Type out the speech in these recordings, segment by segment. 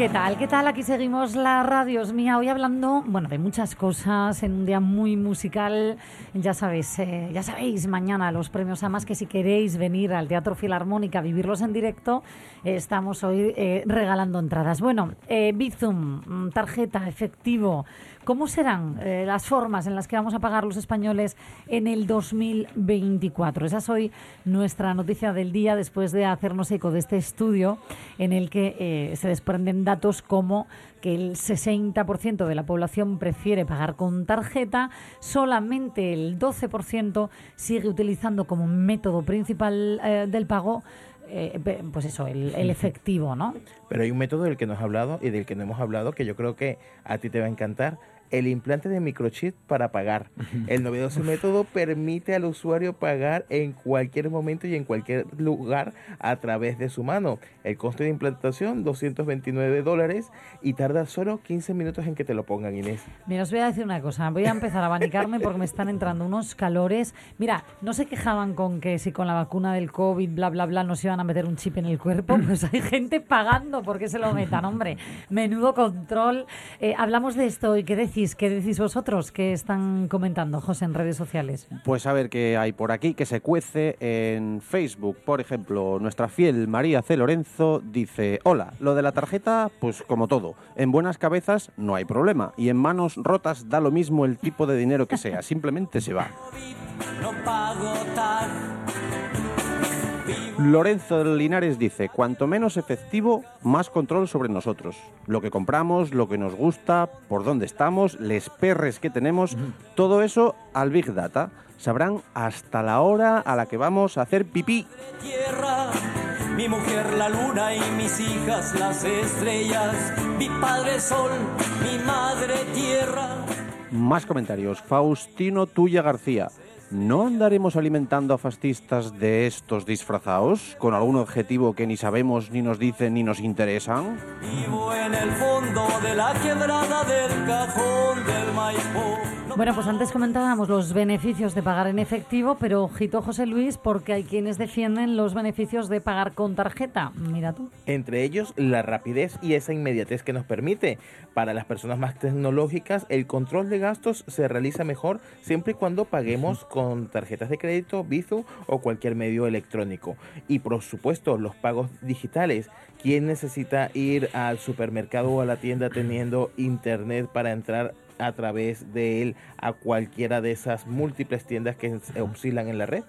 ¿Qué tal? ¿Qué tal? Aquí seguimos la radio es mía. Hoy hablando, bueno, de muchas cosas en un día muy musical. Ya sabéis, eh, ya sabéis, mañana los premios AMAS que si queréis venir al Teatro Filarmónica a vivirlos en directo, eh, estamos hoy eh, regalando entradas. Bueno, Bizum, mm, tarjeta, efectivo, ¿Cómo serán eh, las formas en las que vamos a pagar los españoles en el 2024? Esa es hoy nuestra noticia del día después de hacernos eco de este estudio en el que eh, se desprenden datos como que el 60% de la población prefiere pagar con tarjeta, solamente el 12% sigue utilizando como método principal eh, del pago pues eso, el, el, efectivo, ¿no? Pero hay un método del que nos ha hablado y del que no hemos hablado que yo creo que a ti te va a encantar, el implante de microchip para pagar. El novedoso método permite al usuario pagar en cualquier momento y en cualquier lugar a través de su mano. El coste de implantación, 229 dólares y tarda solo 15 minutos en que te lo pongan, Inés. Mira, os voy a decir una cosa. Voy a empezar a abanicarme porque me están entrando unos calores. Mira, no se quejaban con que si con la vacuna del COVID, bla, bla, bla, nos iban a meter un chip en el cuerpo. Pues hay gente pagando porque se lo metan, hombre. Menudo control. Eh, hablamos de esto y qué decir ¿Qué decís vosotros? ¿Qué están comentando, José, en redes sociales? Pues a ver qué hay por aquí, que se cuece en Facebook. Por ejemplo, nuestra fiel María C. Lorenzo dice, hola, lo de la tarjeta, pues como todo, en buenas cabezas no hay problema y en manos rotas da lo mismo el tipo de dinero que sea, simplemente se va. No pago Lorenzo Linares dice, cuanto menos efectivo, más control sobre nosotros. Lo que compramos, lo que nos gusta, por dónde estamos, les perres que tenemos, todo eso al Big Data. Sabrán hasta la hora a la que vamos a hacer pipí. mi mujer la luna y mis hijas las estrellas, mi padre sol, mi madre tierra. Más comentarios. Faustino Tuya García. ¿No andaremos alimentando a fascistas de estos disfrazados con algún objetivo que ni sabemos, ni nos dicen, ni nos interesan? Vivo en el fondo de la quebrada del cajón del bueno, pues antes comentábamos los beneficios de pagar en efectivo, pero ojito José Luis, porque hay quienes defienden los beneficios de pagar con tarjeta. Mira tú. Entre ellos, la rapidez y esa inmediatez que nos permite. Para las personas más tecnológicas, el control de gastos se realiza mejor siempre y cuando paguemos con tarjetas de crédito, Bizum o cualquier medio electrónico. Y por supuesto, los pagos digitales. ¿Quién necesita ir al supermercado o a la tienda teniendo internet para entrar a través de él a cualquiera de esas múltiples tiendas que oscilan en la red?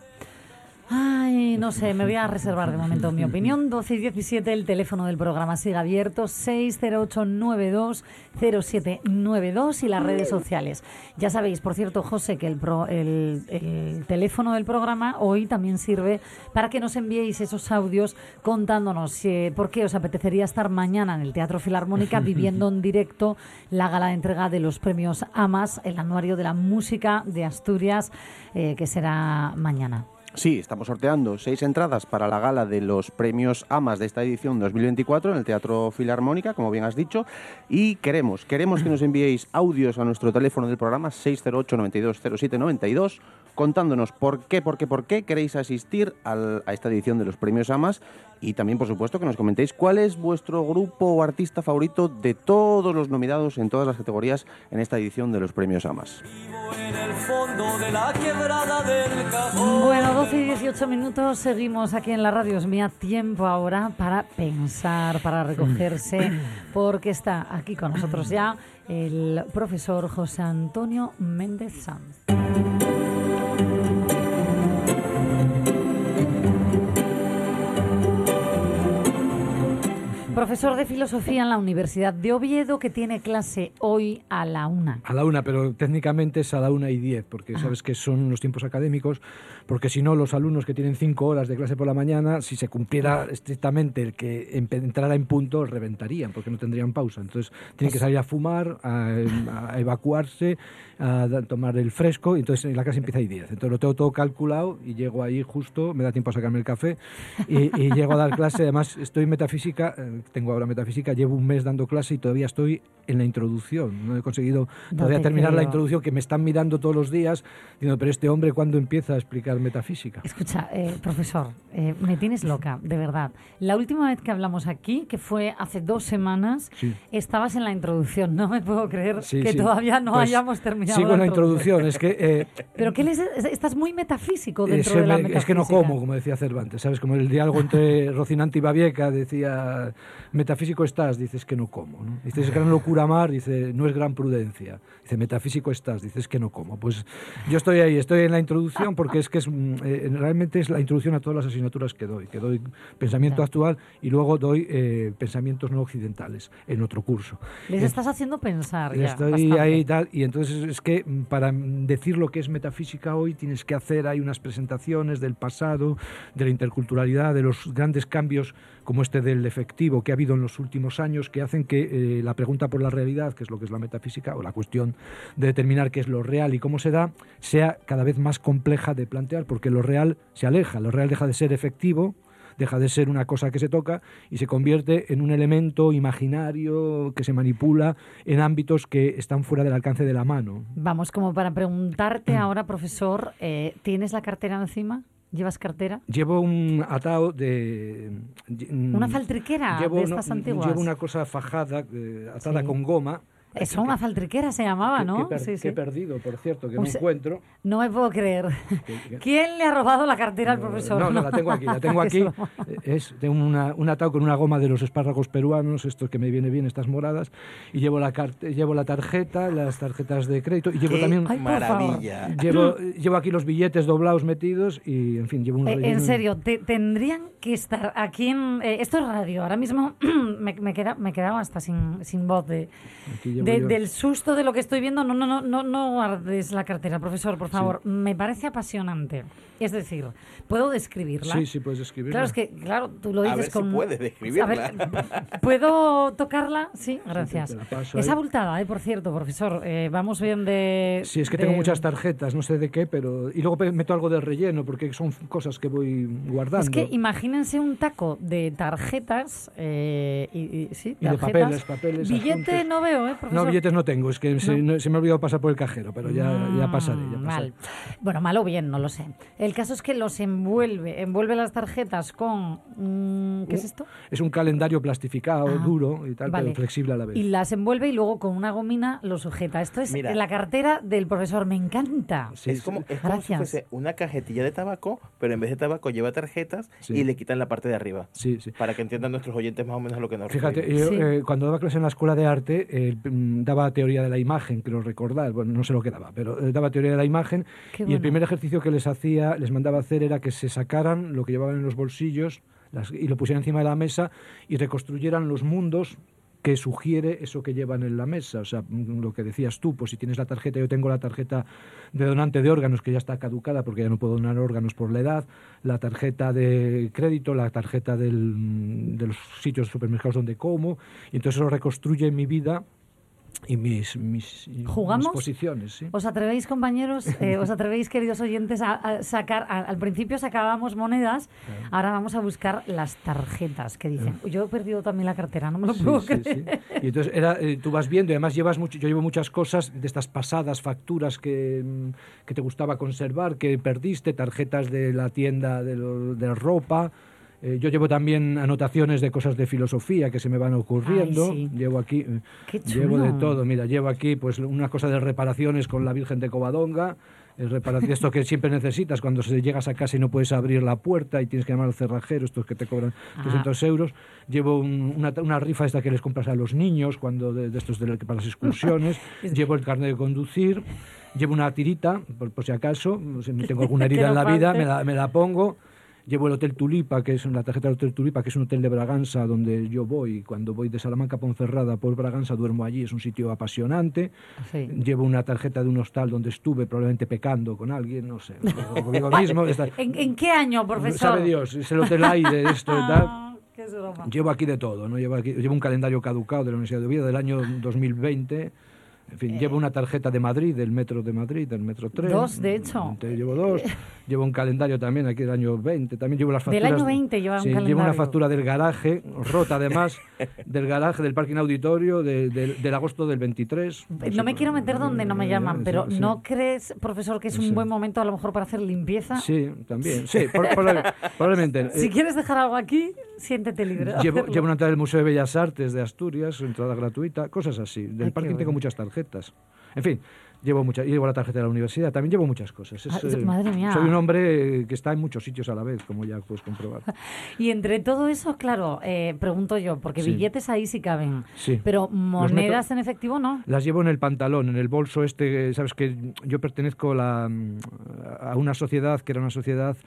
Ay, no sé, me voy a reservar de momento mi opinión. 12 y 17, el teléfono del programa sigue abierto, 608920792 y las redes sociales. Ya sabéis, por cierto, José, que el, el, teléfono del programa hoy también sirve para que nos enviéis esos audios contándonos eh, por qué os apetecería estar mañana en el Teatro Filarmónica viviendo en directo la gala de entrega de los premios AMAS, el anuario de la música de Asturias, eh, que será mañana. Sí, estamos sorteando seis entradas para la gala de los premios AMAS de esta edición 2024 en el Teatro Filarmónica, como bien has dicho, y queremos, queremos que nos enviéis audios a nuestro teléfono del programa 608 92 07 92 contándonos por qué, por qué, por qué queréis asistir a esta edición de los premios AMAS y también, por supuesto, que nos comentéis cuál es vuestro grupo o artista favorito de todos los nominados en todas las categorías en esta edición de los premios AMAS. Bueno, 12 y 18 minutos, seguimos aquí en la radio. Es mía tiempo ahora para pensar, para recogerse, porque está aquí con nosotros ya el profesor José Antonio Méndez Sanz. Profesor de filosofía en la Universidad de Oviedo, que tiene clase hoy a la una. A la una, pero técnicamente es a la una y diez, porque sabes que son los tiempos académicos, porque si no, los alumnos que tienen cinco horas de clase por la mañana, si se cumpliera estrictamente el que em- entrara en punto, reventarían, porque no tendrían pausa. Entonces, tienen que salir a fumar, a, a evacuarse, a tomar el fresco, y entonces la clase empieza a 10. Entonces lo tengo todo calculado y llego ahí justo, me da tiempo a sacarme el café y, y llego a dar clase. Además, estoy en metafísica, eh, tengo ahora metafísica, llevo un mes dando clase y todavía estoy en la introducción. No he conseguido No todavía te terminar la introducción, que me están mirando todos los días, diciendo, pero este hombre, ¿cuándo empieza a explicar metafísica? Escucha, eh, profesor, eh, me tienes loca, de verdad. La última vez que hablamos aquí, que fue hace dos semanas, Sí. estabas en la introducción. No me puedo creer Sí, que sí. todavía no Pues hayamos terminado Sigo en la introducción, es que... eh, Pero que estás muy metafísico dentro de la me- es que no metafísica. como, como decía Cervantes, ¿sabes? Como el diálogo entre Rocinante y Babieca decía, metafísico estás, dices que no como, ¿no? Dices, es gran locura amar, dice, no es gran prudencia. Dice, metafísico estás, dices que no como. Pues yo estoy ahí, estoy en la introducción porque es que es, mm, eh, realmente es la introducción a todas las asignaturas que doy, que doy pensamiento Claro. actual y luego doy eh, pensamientos no occidentales en otro curso. Les Eh, estás haciendo pensar ya, Estoy bastante. ahí y tal, y entonces es que mm, para decir lo que es metafísica hoy tienes que hacer, hay unas presentaciones del pasado, de la interculturalidad, de los grandes cambios como este del efectivo que ha habido en los últimos años, que hacen que eh, la pregunta por la realidad, que es lo que es la metafísica, o la cuestión de determinar qué es lo real y cómo se da, sea cada vez más compleja de plantear, porque lo real se aleja, lo real deja de ser efectivo, deja de ser una cosa que se toca y se convierte en un elemento imaginario que se manipula en ámbitos que están fuera del alcance de la mano. Vamos, como para preguntarte Mm. ahora, profesor, eh, ¿tienes la cartera encima? ¿Llevas cartera? Llevo un atao de... Una faltriquera llevo, de no, estas antiguas. Llevo una cosa fajada, eh, atada Sí. con goma. Eso, una faltriquera se llamaba, que, ¿no? que per- Sí, sí. he perdido, por cierto, que no se- encuentro. No me puedo creer. ¿Quién le ha robado la cartera al profesor? No, no, la tengo aquí, la tengo aquí. Es de una, un atado con una goma de los espárragos peruanos, estos que me viene bien, estas moradas, y llevo la, llevo la tarjeta, las tarjetas de crédito, y llevo ¡Qué también... Ay, por favor. maravilla! Llevo, llevo aquí los billetes doblados metidos y, en fin, llevo un Eh, en serio, te- tendrían que estar aquí en... eh, esto es radio. Ahora mismo me, me, queda, me he quedado hasta sin, sin voz de, Aquí de- del susto de lo que estoy viendo. No, no, no, no, no guardes la cartera, profesor, por favor. Me parece apasionante. Es decir, ¿puedo describirla? Sí, sí, puedes escribirla. Claro, es que, claro, tú lo A dices ver si con... puedes describirla. A ver, ¿puedo tocarla? Sí, gracias. te es abultada, eh, por cierto, profesor. Eh, vamos bien de... Sí, es que de- tengo muchas tarjetas, no sé de qué, pero... Y luego meto algo de relleno, porque son cosas que voy guardando. Es que imagínense un taco de tarjetas eh, y, y- sí, Y de tarjetas. papeles, papeles, Billete adjuntos. no veo, ¿eh, profesor? No, billetes no tengo, es que se, No. no- se me ha olvidado pasar por el cajero, pero ya, ya pasaré. Ya Mm, pasaré. Mal. Bueno, mal o bien, no lo sé. El caso es que los envuelve, envuelve las tarjetas con... mm, ¿Qué es esto? Es un calendario plastificado, Ah, duro y tal, vale. pero flexible a la vez. Y las envuelve y luego con una gomina lo sujeta. Esto es Mira. la cartera del profesor, me encanta. Sí, es como, es como si fuese una cajetilla de tabaco, pero en vez de tabaco lleva tarjetas Sí. y le quitan la parte de arriba. Sí, sí. Para que entiendan nuestros oyentes más o menos lo que nos Fíjate, yo Sí. eh, cuando daba clase en la escuela de arte, eh, daba teoría de la imagen, creo recordar, bueno, no sé lo que daba, pero eh, daba teoría de la imagen Qué y bueno. el primer ejercicio que les hacía, les mandaba hacer era que se sacaran lo que llevaban en los bolsillos las- y lo pusieran encima de la mesa y reconstruyeran los mundos que sugiere eso que llevan en la mesa. O sea, mm, lo que decías tú, pues si tienes la tarjeta, yo tengo la tarjeta de donante de órganos que ya está caducada porque ya no puedo donar órganos por la edad, la tarjeta de crédito, la tarjeta del- de los sitios supermercados donde como, y entonces eso reconstruye mi vida y mis, mis, ¿Jugamos? posiciones. ¿sí? ¿Os atrevéis, compañeros, eh, os atrevéis, queridos oyentes, a, a sacar, a- al principio sacábamos monedas, ahora vamos a buscar las tarjetas que dicen. Yo he perdido también la cartera, no me lo Sí, puedo sí, creer. Y entonces era, eh, tú vas viendo, y además llevas mucho, yo llevo muchas cosas de estas pasadas facturas que, mm, que te gustaba conservar, que perdiste, tarjetas de la tienda de, lo- de ropa. Eh, yo llevo también anotaciones de cosas de filosofía que se me van ocurriendo. Ay, sí. Llevo aquí, eh, llevo de todo. Mira, llevo aquí pues una cosa de reparaciones con la Virgen de Covadonga. El reparación, esto que siempre necesitas cuando se llegas a casa y no puedes abrir la puerta y tienes que llamar al cerrajero, estos que te cobran Ah. 300 euros. Llevo un- una, una rifa esta que les compras a los niños cuando de, de estos de, para las excursiones. llevo el carnet de conducir. Llevo una tirita, por, por si acaso, si tengo alguna herida en la vida, me la, me la pongo. Llevo el Hotel Tulipa, que es la tarjeta del Hotel Tulipa, que es un hotel de Braganza donde yo voy. Cuando voy de Salamanca a Ponferrada por Braganza duermo allí, es un sitio apasionante. Sí. Llevo una tarjeta de un hostal donde estuve probablemente pecando con alguien, no sé, conmigo mismo. está- ¿En, en qué año, profesor? Sabe Dios, es el Hotel Aire, esto y tal. Ah. Llevo aquí de todo, ¿no? Llevo, aquí, llevo un calendario caducado de la Universidad de Oviedo del año 2020. En fin, llevo una tarjeta de Madrid, del Metro de Madrid, del Metro 3. Dos, de hecho. llevo dos. Llevo un calendario también aquí del año 20. También llevo las Del facturas. año 20 lleva un sí, Llevo una calendario. factura del garaje, rota además, del garaje, del parking auditorio, de- de- del agosto del 23. No me quiero meter donde no me llaman, pero Sí, sí. ¿no crees, profesor, que es un Sí. buen momento a lo mejor para hacer limpieza? Sí, también. Sí, por- proba- probablemente. Si Eh, quieres dejar algo aquí, siéntete libre. Llevo, llevo una entrada del Museo de Bellas Artes de Asturias, entrada gratuita, cosas así. Del Ay, parking bueno. tengo muchas tarjetas. En fin, llevo muchas, llevo la tarjeta de la universidad, también llevo muchas cosas. Es, Ah, eh, madre mía. Soy un hombre que está en muchos sitios a la vez, como ya puedes comprobar. Y entre todo eso, claro, eh, pregunto yo, porque Sí. billetes ahí sí caben, Sí. pero meto- monedas en efectivo no. Las llevo en el pantalón, en el bolso este, sabes que yo pertenezco a, la- a una sociedad que era una sociedad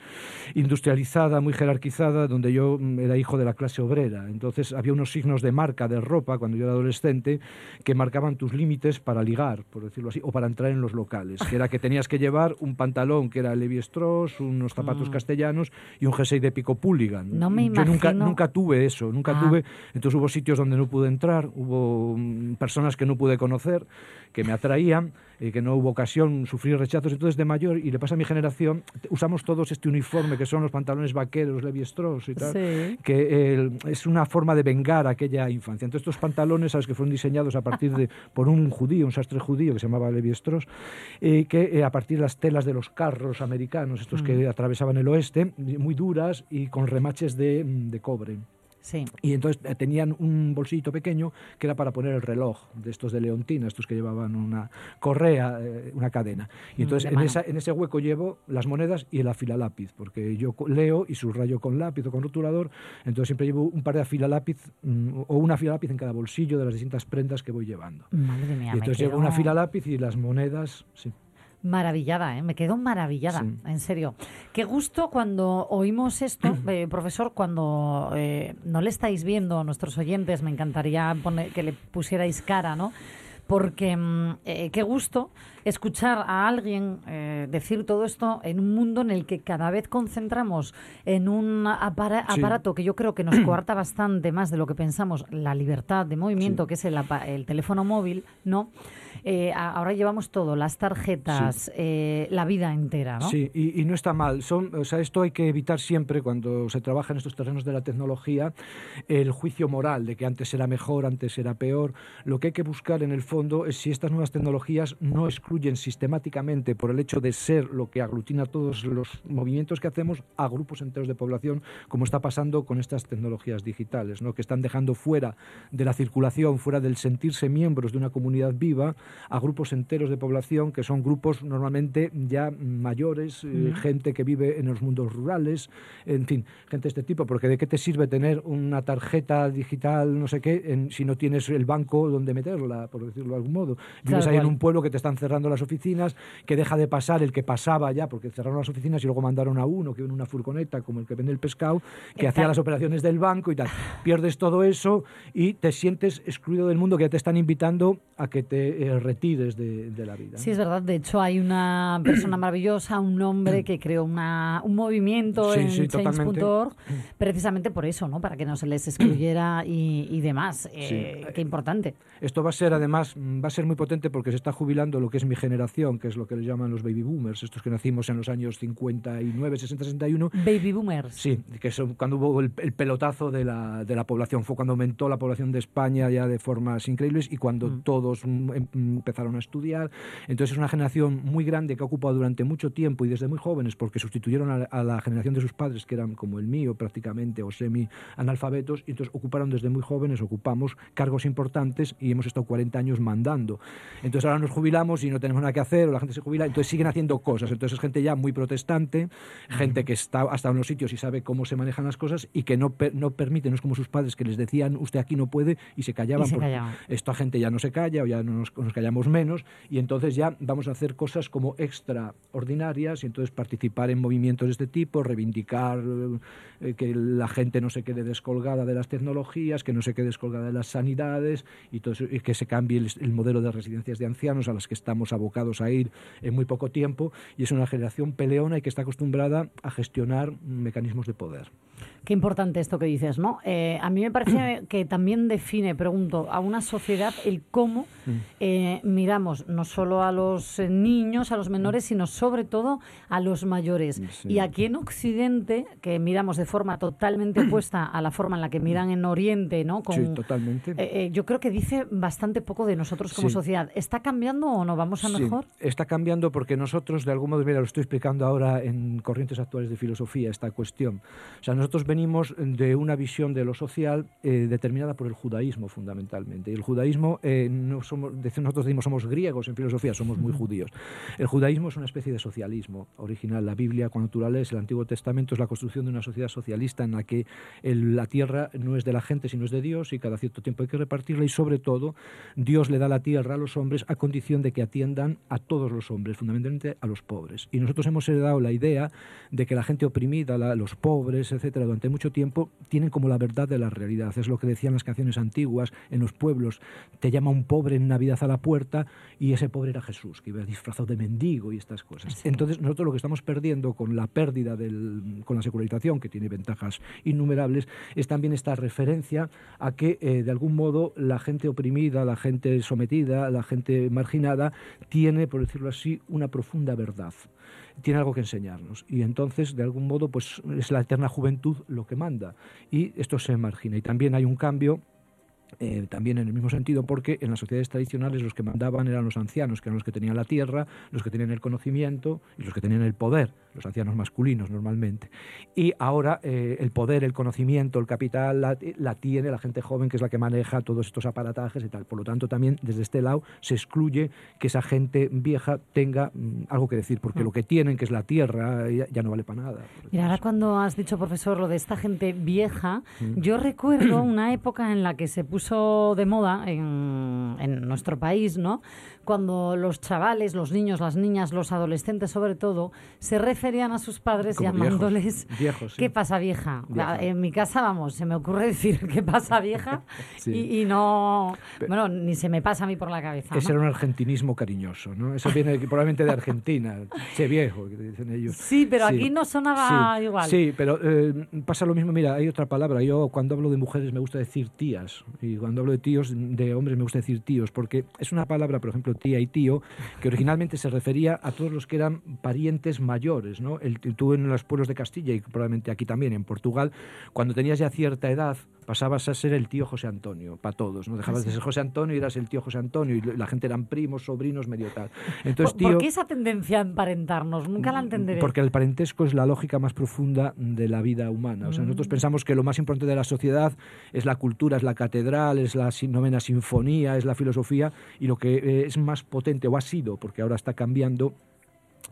industrializada, muy jerarquizada, donde yo mm, era hijo de la clase obrera. Entonces había unos signos de marca de ropa cuando yo era adolescente que marcaban tus límites para ligar, por decirlo así, o para entrar en los locales, que era que tenías que llevar un pantalón que era Levi Strauss, unos zapatos castellanos y un jersey de pico Pulligan. Mm. No me yo nunca, imagino- nunca tuve eso, nunca Ah. tuve entonces hubo sitios donde no pude entrar, hubo mm, personas que no pude conocer, que me atraían, que no hubo ocasión, sufrir rechazos. Entonces de mayor, y le pasa a mi generación, usamos todos este uniforme que son los pantalones vaqueros, Levi Strauss y tal, Sí. que eh, es una forma de vengar aquella infancia. Entonces estos pantalones, sabes que fueron diseñados a partir de, por un judío, un sastre judío que se llamaba Levi Strauss, eh, que eh, a partir de las telas de los carros americanos, estos que atravesaban el oeste, muy duras y con remaches de, mm, de cobre. Sí. Y entonces eh, tenían un bolsillito pequeño que era para poner el reloj de estos de Leontina, estos que llevaban una correa, eh, una cadena. Y Mm, entonces en, esa- en ese hueco llevo las monedas y el afilalápiz, porque yo leo y subrayo con lápiz o con rotulador, entonces siempre llevo un par de afilalápiz mm, o un afilalápiz en cada bolsillo de las distintas prendas que voy llevando. Madre mía, y entonces llevo una afilalápiz y las monedas, sí. Maravillada, ¿eh? me quedo maravillada, Sí. en serio. Qué gusto cuando oímos esto, eh, profesor, cuando eh, no le estáis viendo a nuestros oyentes, me encantaría poner- que le pusierais cara, ¿no? Porque mm, eh, qué gusto escuchar a alguien eh, decir todo esto en un mundo en el que cada vez concentramos en un apara- Sí. aparato que yo creo que nos coarta bastante más de lo que pensamos, la libertad de movimiento, que es el, el teléfono móvil, ¿no? Eh, ahora llevamos todo, las tarjetas, eh, la vida entera, ¿no? Sí, y, y no está mal. Son, o sea, esto hay que evitar siempre cuando se trabaja en estos terrenos de la tecnología, el juicio moral de que antes era mejor, antes era peor. Lo que hay que buscar en el fondo es si estas nuevas tecnologías no excluyen sistemáticamente por el hecho de ser lo que aglutina todos los movimientos que hacemos a grupos enteros de población, como está pasando con estas tecnologías digitales, ¿no? que están dejando fuera de la circulación, fuera del sentirse miembros de una comunidad viva, a grupos enteros de población que son grupos normalmente ya mayores, eh, gente que vive en los mundos rurales, en fin, gente de este tipo, porque ¿de qué te sirve tener una tarjeta digital, no sé qué, en- si no tienes el banco donde meterla, por decirlo de algún modo? Vives ahí en un pueblo que te están cerrando las oficinas, que deja de pasar el que pasaba ya, porque cerraron las oficinas y luego mandaron a uno que en una furgoneta, como el que vende el pescado, que hacía las operaciones del banco y tal. Pierdes todo eso y te sientes excluido del mundo, que ya te están invitando a que te eh, retires de, de la vida. Sí, es verdad. De hecho, hay una persona maravillosa, un hombre que creó una, un movimiento Sí, en sí, change.org precisamente por eso, ¿no? Para que no se les excluyera y, y demás. Eh, Qué importante. Esto va a ser, además, mm, va a ser muy potente porque se está jubilando lo que es mi generación, que es lo que le llaman los baby boomers, estos que nacimos en los años 59, 60, 61. Baby boomers. Sí, que son cuando hubo el, el pelotazo de la, de la población, fue cuando aumentó la población de España ya de formas increíbles y cuando todos mm, em- empezaron a estudiar. Entonces es una generación muy grande que ha ocupado durante mucho tiempo y desde muy jóvenes, porque sustituyeron a, a la generación de sus padres, que eran como el mío prácticamente, o semi-analfabetos, y entonces ocuparon desde muy jóvenes, ocupamos cargos importantes y hemos estado 40 años mandando. Entonces ahora nos jubilamos y no tenemos nada que hacer, o la gente se jubila, entonces siguen haciendo cosas. Entonces es gente ya muy protestante, gente que está hasta en los sitios y sabe cómo se manejan las cosas y que no, no permite, no es como sus padres que les decían usted aquí no puede y se callaban. Y se callaban. Esta gente ya no se calla o ya no nos, nos que hayamos menos, y entonces ya vamos a hacer cosas como extraordinarias, y entonces participar en movimientos de este tipo, reivindicar eh, que la gente no se quede descolgada de las tecnologías, que no se quede descolgada de las sanidades, y, todo eso, y que se cambie el, el modelo de residencias de ancianos a las que estamos abocados a ir en muy poco tiempo, y es una generación peleona y que está acostumbrada a gestionar mecanismos de poder. Qué importante esto que dices, ¿no? Eh, a mí me parece que también define, pregunto, a una sociedad el cómo eh, miramos no solo a los eh, niños, a los menores, sino sobre todo a los mayores. Sí. Y aquí en Occidente, que miramos de forma totalmente opuesta a la forma en la que miran en Oriente, ¿no? Sí, totalmente. eh, eh, yo creo que dice bastante poco de nosotros como Sí. sociedad. ¿Está cambiando o no? ¿Vamos a Sí, mejor? está cambiando porque nosotros, de algún modo, mira, lo estoy explicando ahora en corrientes actuales de filosofía, esta cuestión. O sea, nosotros venimos de una visión de lo social eh, determinada por el judaísmo, fundamentalmente. Y el judaísmo, eh, no somos, dec- nosotros decimos somos griegos en filosofía, somos muy judíos. El judaísmo es una especie de socialismo original. La Biblia, cuando tú la lees, el Antiguo Testamento es la construcción de una sociedad socialista en la que el- la tierra no es de la gente, sino es de Dios y cada cierto tiempo hay que repartirla y sobre todo Dios le da la tierra a los hombres a condición de que atiendan a todos los hombres, fundamentalmente a los pobres. Y nosotros hemos heredado la idea de que la gente oprimida, la- los pobres, etcétera, durante mucho tiempo tienen como la verdad de la realidad. Es lo que decían las canciones antiguas en los pueblos. Te llama un pobre en Navidad a la puerta y ese pobre era Jesús, que iba disfrazado de mendigo y estas cosas. Entonces nosotros lo que estamos perdiendo con la pérdida del, con la secularización, que tiene ventajas innumerables, es también esta referencia a que eh, de algún modo la gente oprimida, la gente sometida, la gente marginada, tiene, por decirlo así, una profunda verdad. Tiene algo que enseñarnos. Y entonces, de algún modo, pues es la eterna juventud lo que manda. Y esto se margina. Y también hay un cambio eh, también en el mismo sentido, porque en las sociedades tradicionales los que mandaban eran los ancianos, que eran los que tenían la tierra, los que tenían el conocimiento y los que tenían el poder, los ancianos masculinos normalmente. Y ahora eh, el poder, el conocimiento, el capital la, la, tiene la gente joven, que es la que maneja todos estos aparatajes y tal. Por lo tanto, también desde este lado se excluye que esa gente vieja tenga mm, algo que decir, porque mm. lo que tienen, que es la tierra, ya, ya no vale para nada. Mira, ahora cuando has dicho, profesor, lo de esta gente vieja, mm. yo recuerdo una época en la que se puso de moda en, en, nuestro país, ¿no? Cuando los chavales, los niños, las niñas, los adolescentes sobre todo, se referían a sus padres Como llamándoles viejos, viejos, sí. ¿qué pasa vieja? vieja? En mi casa, vamos, se me ocurre decir ¿qué pasa vieja? sí. y, y, no, bueno, ni se me pasa a mí por la cabeza. Ese ¿no? era un argentinismo cariñoso, ¿no? Eso viene probablemente de Argentina, che viejo, que dicen ellos. Sí, pero sí. aquí no sonaba igual. Sí, pero eh, pasa lo mismo, mira, hay otra palabra, yo cuando hablo de mujeres me gusta decir tías, y cuando hablo de tíos, de hombres, me gusta decir tíos, porque es una palabra, por ejemplo, tía y tío, que originalmente se refería a todos los que eran parientes mayores, ¿no? El, tú en los pueblos de Castilla y probablemente aquí también, en Portugal, cuando tenías ya cierta edad, pasabas a ser el tío José Antonio, para todos, ¿no? Dejabas ¿Ah, de ser José Antonio y eras el tío José Antonio, y la gente eran primos, sobrinos, medio tal. Entonces, ¿Por, tío, ¿Por qué esa tendencia a emparentarnos? Nunca la entenderé. Porque el parentesco es la lógica más profunda de la vida humana. O sea, mm. nosotros pensamos que lo más importante de la sociedad es la cultura, es la catedral, es la novena sinfonía, es la filosofía, y lo que eh, es más potente, o ha sido, porque ahora está cambiando,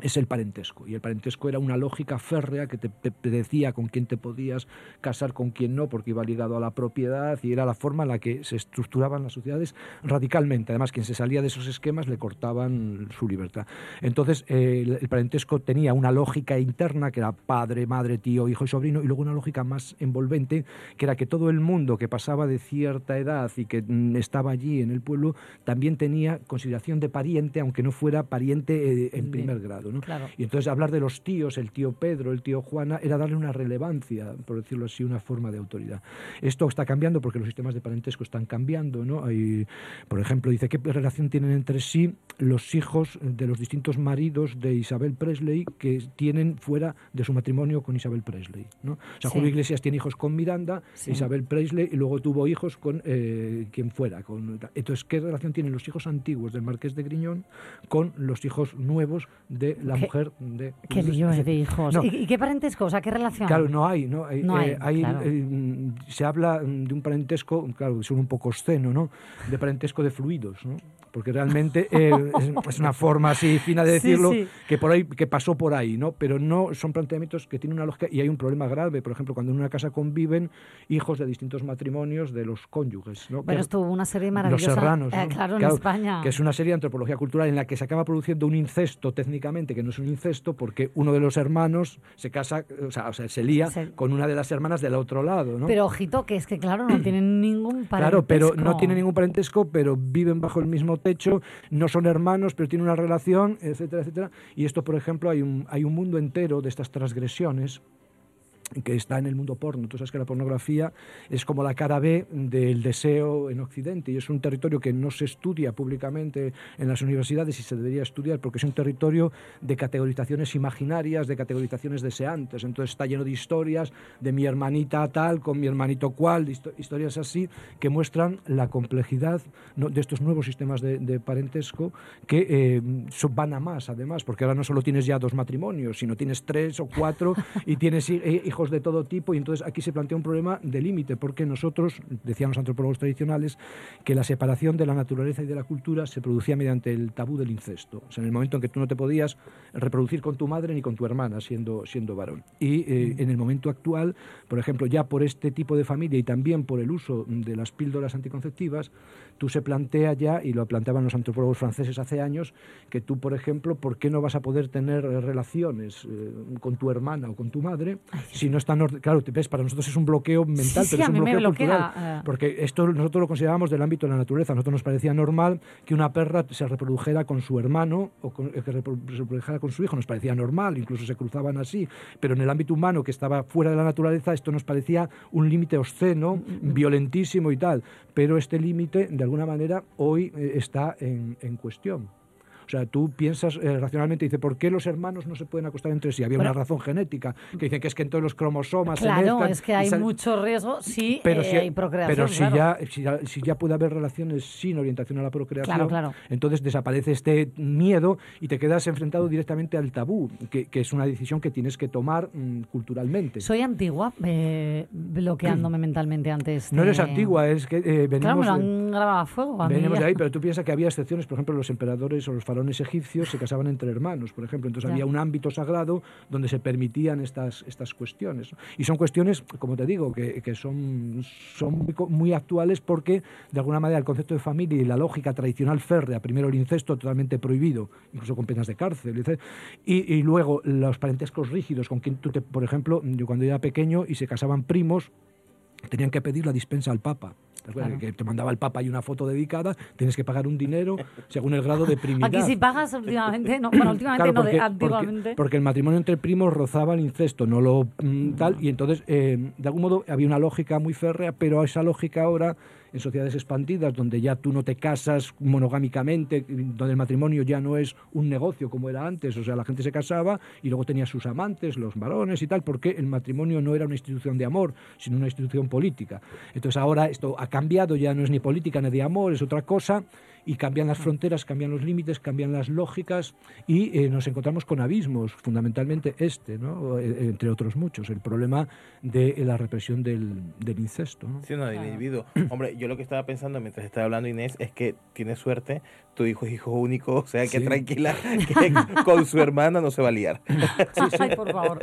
es el parentesco. Y el parentesco era una lógica férrea que te, decía con quién te podías casar, con quién no, porque iba ligado a la propiedad y era la forma en la que se estructuraban las sociedades radicalmente. Además, quien se salía de esos esquemas le cortaban su libertad. Entonces, eh, el, el, parentesco tenía una lógica interna que era padre, madre, tío, hijo y sobrino, y luego una lógica más envolvente, que era que todo el mundo que pasaba de cierta edad y que mm, estaba allí en el pueblo también tenía consideración de pariente, aunque no fuera pariente eh, en primer grado. ¿No? Claro. Y entonces hablar de los tíos, el tío Pedro, el tío Juana, era darle una relevancia, por decirlo así, una forma de autoridad. Esto está cambiando porque los sistemas de parentesco están cambiando. ¿no? Hay, por ejemplo, dice qué relación tienen entre sí los hijos de los distintos maridos de Isabel Presley que tienen fuera de su matrimonio con Isabel Presley. ¿no? O sea, sí. Julio Iglesias tiene hijos con Miranda, sí. Isabel Presley, y luego tuvo hijos con eh, quien fuera. Con, entonces, ¿qué relación tienen los hijos antiguos del Marqués de Griñón con los hijos nuevos de la ¿Qué, mujer de... ¿Qué lío es de hijos? No. ¿Y, ¿Y, qué parentesco? O sea, ¿qué relación? Claro, no hay. No hay, no hay, eh, hay claro. eh, se habla de un parentesco, claro, que son un poco obsceno, ¿no? De parentesco de fluidos, ¿no? Porque realmente eh, es, una forma así fina de decirlo, sí. que por ahí, que pasó por ahí, ¿no? Pero no son planteamientos que tienen una lógica y hay un problema grave, por ejemplo, cuando en una casa conviven hijos de distintos matrimonios de los cónyuges, ¿no? Que- estuvo una serie los maravillosa. Serranos, eh, ¿no? claro, en España. que es una serie de antropología cultural en la que se acaba produciendo un incesto técnicamente, que no es un incesto, porque uno de los hermanos se casa, o sea, o sea, se lía Se- con una de las hermanas del otro lado, ¿no? Pero ojito, que es que claro, no tienen ningún parentesco. Claro, pero no tienen ningún parentesco, pero viven bajo el mismo techo, no son hermanos, pero tienen una relación, etcétera, etcétera. Y esto, por ejemplo, hay un, hay un mundo entero de estas transgresiones que está en el mundo porno. Tú sabes que la pornografía es como la cara B del deseo en Occidente y es un territorio que no se estudia públicamente en las universidades y se debería estudiar porque es un territorio de categorizaciones imaginarias, de categorizaciones deseantes. Entonces está lleno de historias de mi hermanita tal con mi hermanito cual, historias así que muestran la complejidad de estos nuevos sistemas de, parentesco que eh, van a más además, porque ahora no solo tienes ya dos matrimonios, sino tienes tres o cuatro y tienes hi- de todo tipo y entonces aquí se plantea un problema de límite porque nosotros, decían los antropólogos tradicionales, que la separación de la naturaleza y de la cultura se producía mediante el tabú del incesto, o sea, en el momento en que tú no te podías reproducir con tu madre ni con tu hermana siendo, siendo varón. Y eh, en el momento actual, por ejemplo, ya por este tipo de familia y también por el uso de las píldoras anticonceptivas, tú se plantea ya, y lo planteaban los antropólogos franceses hace años, que tú, por ejemplo, ¿por qué no vas a poder tener relaciones eh, con tu hermana o con tu madre si no están... Claro, ves, para nosotros es un bloqueo mental, sí, pero a es un mí me bloqueo bloquea, cultural. eh. Porque esto nosotros lo considerábamos del ámbito de la naturaleza. A nosotros nos parecía normal que una perra se reprodujera con su hermano o con- eh, que se reprodujera con su hijo. Nos parecía normal, incluso se cruzaban así. Pero en el ámbito humano, que estaba fuera de la naturaleza, esto nos parecía un límite obsceno, Mm, violentísimo y tal. Pero este límite, de alguna manera, hoy eh, está en, en cuestión. O sea, tú piensas eh, racionalmente y dices, ¿por qué los hermanos no se pueden acostar entre sí? Había Bueno. una razón genética que dicen que es que en todos los cromosomas se Claro, mezclan es que hay mucho riesgo si pero eh, si, hay procreación. pero si, claro. ya, si, ya, si ya puede haber relaciones sin orientación a la procreación, Claro, claro. entonces desaparece este miedo y te quedas enfrentado directamente al tabú, que, que es una decisión que tienes que tomar mm, culturalmente. Soy antigua, eh, bloqueándome mentalmente antes. no eres antigua, es que eh, Claro, me venimos, lo han grabado a fuego. a venimos de ahí, pero tú piensas que había excepciones, por ejemplo, los emperadores o los faraones egipcios se casaban entre hermanos, por ejemplo, entonces había un ámbito sagrado donde se permitían estas, estas cuestiones. ¿no? Y son cuestiones, como te digo, que, que son, son muy, actuales porque, de alguna manera, el concepto de familia y la lógica tradicional férrea, primero el incesto totalmente prohibido, incluso con penas de cárcel, y, y luego los parentescos rígidos, con quien tú, te, por ejemplo, yo cuando era pequeño y se casaban primos, tenían que pedir la dispensa al Papa. Que te mandaba el Papa y una foto dedicada, tienes que pagar un dinero según el grado de primidad. Aquí si pagas últimamente, no, bueno, últimamente Claro, no, de- antiguamente. porque- porque el matrimonio entre primos rozaba el incesto, no lo mm, tal, y entonces, eh, de algún modo, había una lógica muy férrea, pero esa lógica ahora, en sociedades expandidas, donde ya tú no te casas monogámicamente, donde el matrimonio ya no es un negocio como era antes, o sea, la gente se casaba y luego tenía sus amantes, los varones y tal, porque el matrimonio no era una institución de amor, sino una institución política. Entonces ahora esto ha cambiado, ya no es ni política ni de amor, es otra cosa, y cambian las fronteras, cambian los límites, cambian las lógicas y eh, nos encontramos con abismos, fundamentalmente este, ¿no? Eh, entre otros muchos, el problema de la represión del, del incesto. ¿no? Sí, no, del individuo. Hombre, yo lo que estaba pensando mientras estaba hablando Inés es que tiene suerte, tu hijo es hijo único, o sea que Sí. tranquila, que con su hermana no se va a liar. Ay, por favor.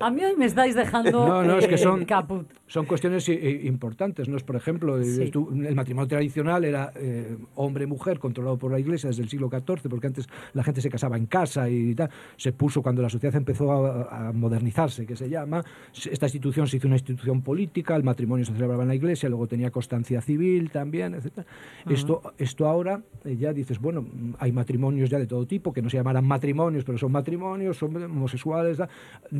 A mí hoy me estáis dejando No, no, es que eh, son- caput. Son cuestiones eh, eh, importantes, ¿no? Es, por ejemplo, eh, Sí. tú- el matrimonio tradicional era eh, hombre-mujer controlado por la iglesia desde el siglo XIV, porque antes la gente se casaba en casa y tal. Se puso, cuando la sociedad empezó a, a modernizarse, que se llama, esta institución se hizo una institución política, el matrimonio se celebraba en la iglesia, luego tenía constancia civil también, etc. esto, esto ahora eh, ya dices, bueno, hay matrimonios ya de todo tipo, que no se llamarán matrimonios, pero son matrimonios, son homosexuales, da-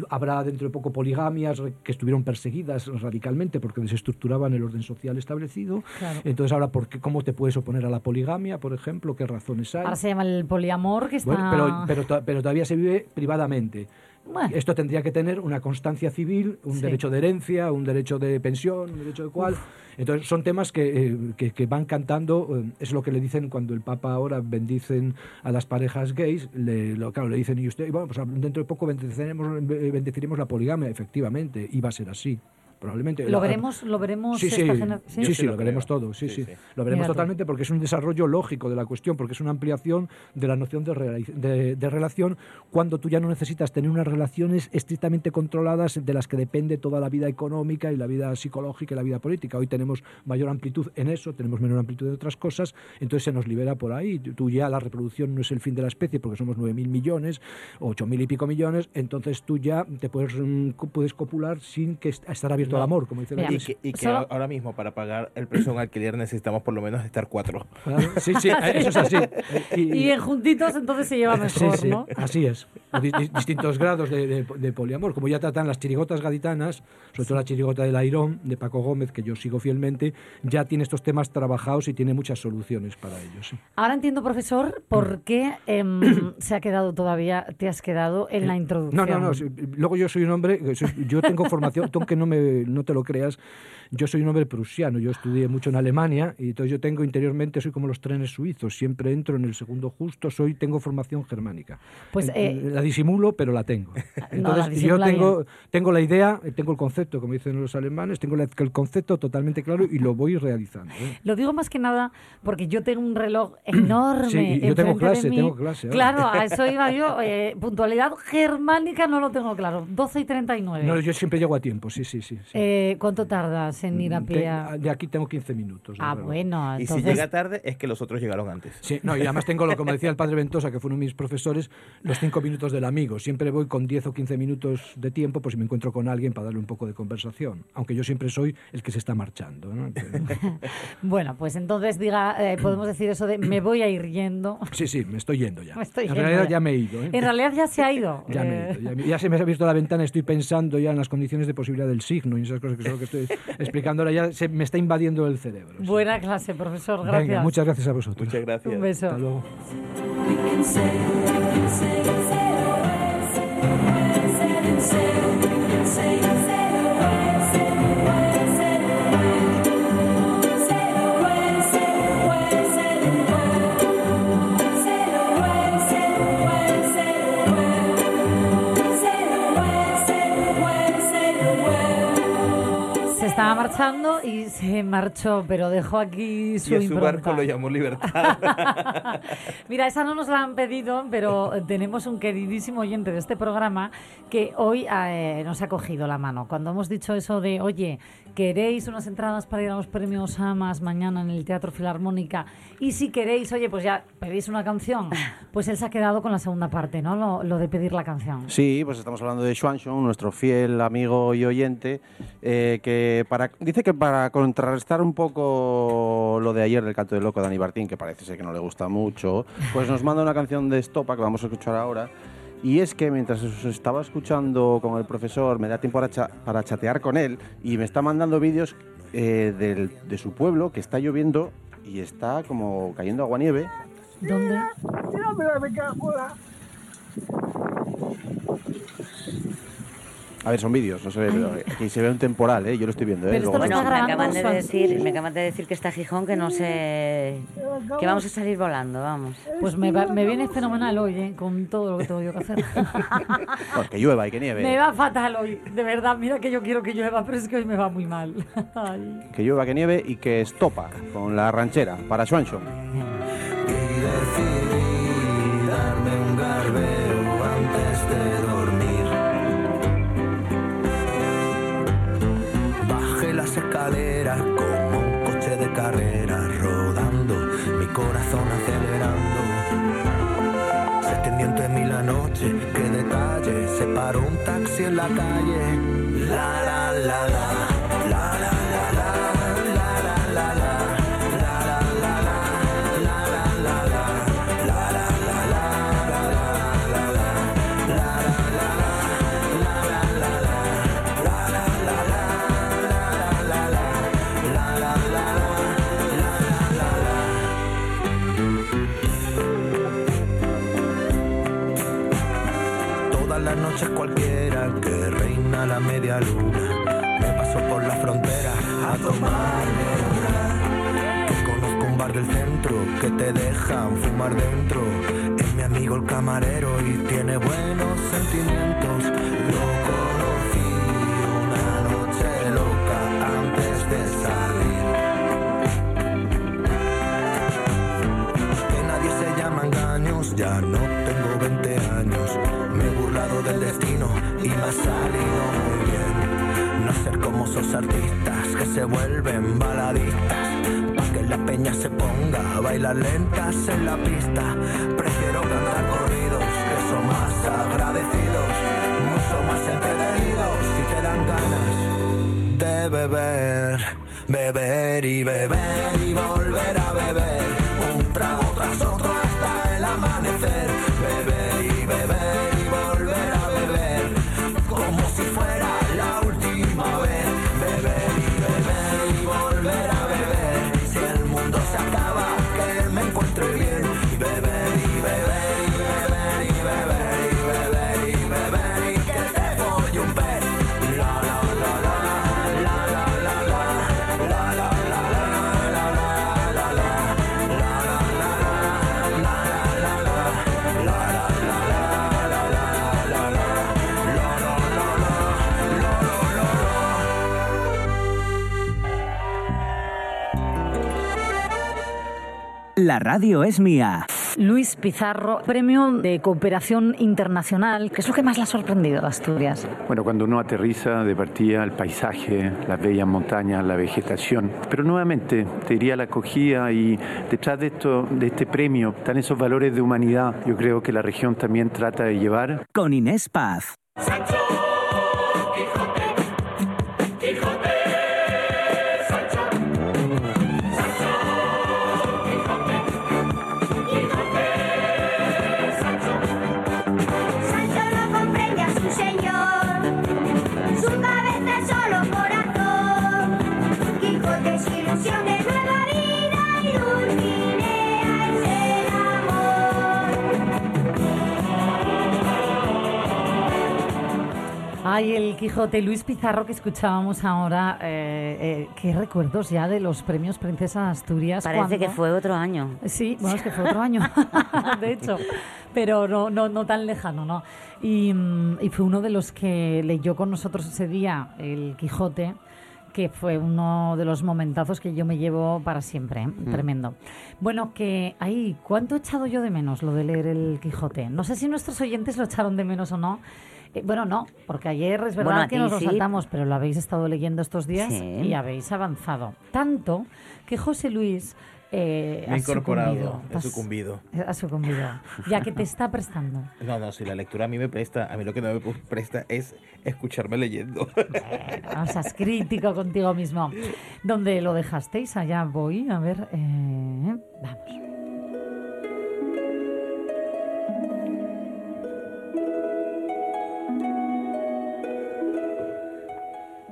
habrá dentro de poco poligamias que estuvieron perseguidas radicalmente porque desestructuraban el orden social establecido. Claro. Entonces ahora, ¿por qué, ¿cómo te puedes oponer a la poligamia, por ejemplo? ¿Qué razones hay? Ahora se llama el poliamor, que está... Bueno, pero, pero, pero todavía se vive privadamente. Bueno. Esto tendría que tener una constancia civil, un Sí. derecho de herencia, un derecho de pensión, un derecho de cual. Entonces son temas que, eh, que, que van cantando, eh, es lo que le dicen cuando el Papa ahora bendicen a las parejas gays, le, lo, claro, le dicen, y usted, y bueno, pues dentro de poco bendeciremos, bendeciremos la poligamia, efectivamente, y va a ser así. Probablemente. Lo veremos, lo veremos Sí, sí, esta sí, sí, sí lo lo veremos todo, sí, Sí, sí. sí. Lo veremos Mira tú. totalmente porque es un desarrollo lógico de la cuestión, porque es una ampliación de la noción de, de- de relación cuando tú ya no necesitas tener unas relaciones estrictamente controladas de las que depende toda la vida económica y la vida psicológica y la vida política. Hoy tenemos mayor amplitud en eso, tenemos menor amplitud en otras cosas, entonces se nos libera por ahí. Tú ya la reproducción no es el fin de la especie porque somos 9.000 millones, 8.000 y pico millones, entonces tú ya te puedes, mm, puedes copular sin que est- estar abierto al No. amor, como dice la Y que, y que Solo- ahora mismo para pagar el precio de un alquiler necesitamos por lo menos estar cuatro. Claro, Sí, sí, eso es así. Y en juntitos entonces se lleva Sí, mejor, sí, ¿no? así es. Di- di- distintos grados de, de- de poliamor. Como ya tratan las chirigotas gaditanas, sobre todo la chirigota del Airón, de Paco Gómez, que yo sigo fielmente, ya tiene estos temas trabajados y tiene muchas soluciones para ellos. sí. Ahora entiendo, profesor, por qué em, se ha quedado todavía, te has quedado en la No, introducción. no, no. sí, Luego yo soy un hombre, yo tengo formación, tú aunque no, me, no te lo creas, yo soy un hombre prusiano. Yo estudié mucho en Alemania y entonces yo tengo interiormente, soy como los trenes suizos, siempre entro en el segundo justo, soy tengo formación germánica. Pues, eh, la disimulo, pero la tengo. la Entonces yo tengo, tengo la idea, eh, tengo el concepto, como dicen los alemanes, tengo el concepto totalmente claro y lo voy realizando. ¿eh? Lo digo más que nada porque yo tengo un reloj enorme. Sí, yo tengo clase, tengo clase ahora. Claro, a eso iba yo. eh, puntualidad germánica no lo tengo claro. 12 y 39. No, yo siempre llego a tiempo, sí, sí, sí. Sí. Eh, ¿Cuánto tardas en ir a pie? Te- a- de aquí tengo 15 minutos. Ah, reloj. bueno, Y entonces... si llega tarde es que los otros llegaron antes. Sí, no, y además tengo, lo como decía el padre Ventosa, que fue uno de mis profesores, los cinco minutos del amigo. Siempre voy con 10 o 15 minutos de tiempo por si me encuentro con alguien para darle un poco de conversación. Aunque yo siempre soy el que se está marchando. ¿no? Pero- Bueno, pues entonces diga, eh, podemos decir eso de me voy a ir yendo. sí, sí, me estoy yendo ya. Me estoy en yendo realidad ya. ya me he ido. ¿eh? En realidad ya se ha ido. Ya, me he Eh, ido, ya, me- ya se me ha abierto la ventana, estoy pensando ya en las condiciones de posibilidad del signo y esas cosas que, son lo que estoy explicando ahora, ya se me está invadiendo el cerebro. sí. Buena clase, profesor. Gracias. Venga, muchas gracias a vosotros. Muchas gracias. Un beso. Hasta luego. Estaba marchando y se marchó, pero dejó aquí su Y a su impronta. barco lo llamó Libertad. Mira, esa no nos la han pedido, pero tenemos un queridísimo oyente de este programa que hoy eh, nos ha cogido la mano. Cuando hemos dicho eso de, oye, ¿queréis unas entradas para ir a los premios AMAS mañana en el Teatro Filarmónica? Y si queréis, oye, pues ya pedís una canción. Pues él se ha quedado con la segunda parte, ¿no? Lo, lo de pedir la canción. Sí, pues estamos hablando de Schwanson, nuestro fiel amigo y oyente, eh, que para, dice que para contrarrestar un poco lo de ayer del canto de loco de Dani Martín, que parece ser que no le gusta mucho, pues nos manda una canción de Estopa que vamos a escuchar ahora. Y es que mientras os estaba escuchando con el profesor, me da tiempo para, cha- para chatear con él y me está mandando vídeos eh, del- de su pueblo que está lloviendo y está como cayendo agua-nieve. ¿Dónde? A ver, son vídeos, no se ve, pero aquí se ve un temporal, ¿eh? yo lo estoy viendo. ¿eh? Pero Luego- Bueno, me acaban, de decir, me acaban de decir que está Gijón, que no sé... Que vamos a salir volando, vamos. Pues me, va- me viene fenomenal hoy, ¿eh? Con todo lo que tengo yo que hacer. Pues que llueva y que nieve. me va fatal hoy, de verdad. Mira que yo quiero que llueva, pero es que hoy me va muy mal. Ay. Que llueva, que nieve y que estopa con la ranchera para Schwanson. Se paró un taxi en la calle. La la la la, La radio es mía. Luis Pizarro, premio de cooperación internacional. ¿Qué es lo que más le ha sorprendido a Asturias? Bueno, cuando uno aterriza de partida el paisaje, las bellas montañas, la vegetación, pero nuevamente te diría la acogida y detrás de esto, de este premio, están esos valores de humanidad. Yo creo que la región también trata de llevar. Con Inés Paz. Sancho Ay, el Quijote Luis Pizarro que escuchábamos ahora. eh, eh, qué recuerdos ya de los premios Princesa de Asturias. Parece cuando- que fue otro año. Sí, bueno, es que fue otro año, de hecho, pero no, no, no tan lejano, ¿no? Y, mm, y fue uno de los que leyó con nosotros ese día el Quijote, que fue uno de los momentazos que yo me llevo para siempre, ¿eh? tremendo. Bueno, que ahí, ¿cuánto he echado yo de menos lo de leer el Quijote? No sé si nuestros oyentes lo echaron de menos o no. Eh, bueno, no, porque ayer es verdad Bueno, que ti nos lo sí. saltamos, pero lo habéis estado leyendo estos días Sí. y habéis avanzado. Tanto que José Luis eh, Me he ha incorporado, sucumbido. he sucumbido. Ha sucumbido. Ya que te está prestando. No, no, si la lectura a mí me presta, a mí lo que no me presta es escucharme leyendo. O sea, es crítico contigo mismo. ¿Dónde lo dejasteis? Allá voy. A ver. eh, vamos.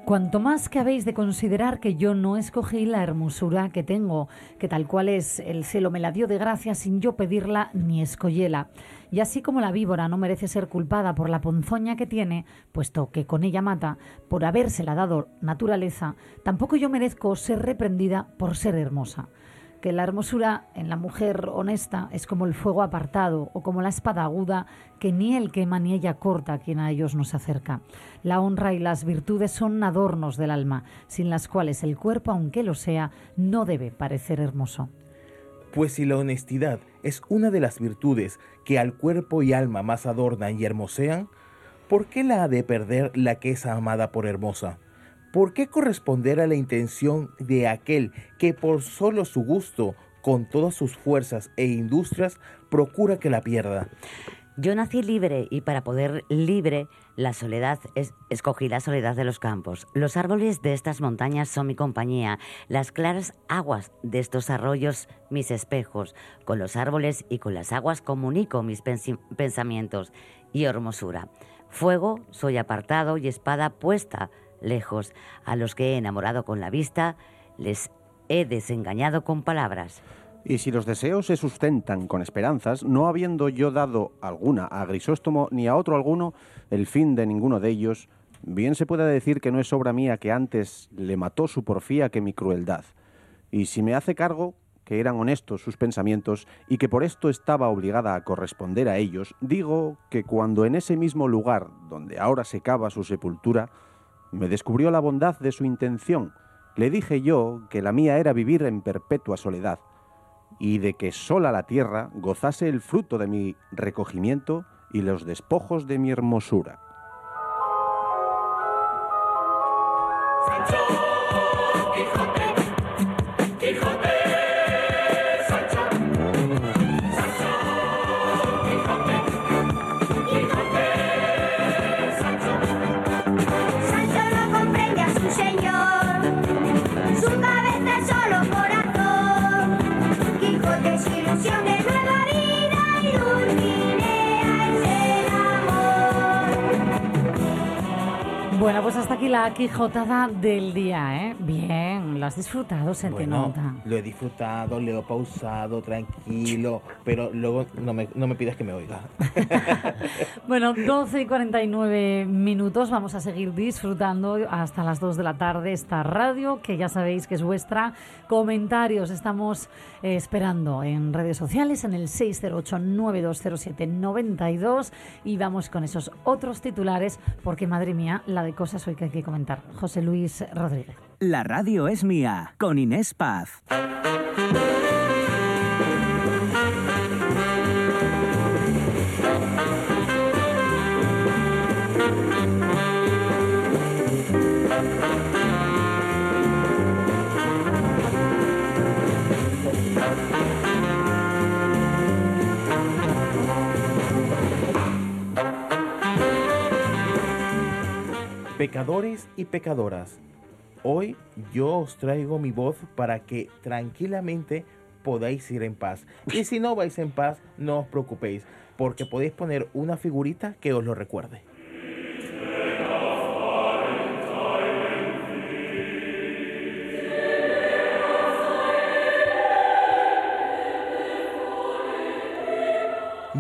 Cuanto más que habéis de considerar que yo no escogí la hermosura que tengo, que tal cual es, el cielo me la dio de gracia sin yo pedirla ni escollela. Y así como la víbora no merece ser culpada por la ponzoña que tiene, puesto que con ella mata, por habérsela dado naturaleza, tampoco yo merezco ser reprendida por ser hermosa que la hermosura en la mujer honesta es como el fuego apartado o como la espada aguda que ni él quema ni ella corta quien a ellos nos acerca. La honra y las virtudes son adornos del alma, sin las cuales el cuerpo, aunque lo sea, no debe parecer hermoso. Pues si la honestidad es una de las virtudes que al cuerpo y alma más adornan y hermosean, ¿por qué la ha de perder la que es amada por hermosa? ¿Por qué corresponder a la intención de aquel que por solo su gusto, con todas sus fuerzas e industrias, procura que la pierda? Yo nací libre y para poder libre la soledad es, escogí la soledad de los campos. Los árboles de estas montañas son mi compañía, las claras aguas de estos arroyos mis espejos. Con los árboles y con las aguas comunico mis pensamientos y hermosura. Fuego soy apartado y espada puesta lejos. A los que he enamorado con la vista les he desengañado con palabras. Y si los deseos se sustentan con esperanzas, no habiendo yo dado alguna a Grisóstomo ni a otro alguno el fin de ninguno de ellos, bien se puede decir que no es obra mía que antes le mató su porfía que mi crueldad. Y si me hace cargo que eran honestos sus pensamientos y que por esto estaba obligada a corresponder a ellos, digo que cuando en ese mismo lugar donde ahora se cava su sepultura, me descubrió la bondad de su intención, le dije yo que la mía era vivir en perpetua soledad, y de que sola la tierra gozase el fruto de mi recogimiento y los despojos de mi hermosura. Aquí la Quijotada del día, ¿eh? Bien, lo has disfrutado, se te Bueno, nota. lo he disfrutado, lo he pausado, tranquilo, pero luego no me, no me pidas que me oiga. Bueno, 12 y 49 minutos. Vamos a seguir disfrutando hasta las 2 de la tarde esta radio, que ya sabéis que es vuestra. Comentarios estamos eh, esperando en redes sociales en el 608-9207-92 y vamos con esos otros titulares, porque madre mía, la de cosas hoy que hay que comentar. José Luis Rodríguez. La radio es mía, con Inés Paz. Pecadores y pecadoras, hoy yo os traigo mi voz para que tranquilamente podáis ir en paz. Y si no vais en paz, no os preocupéis, porque podéis poner una figurita que os lo recuerde.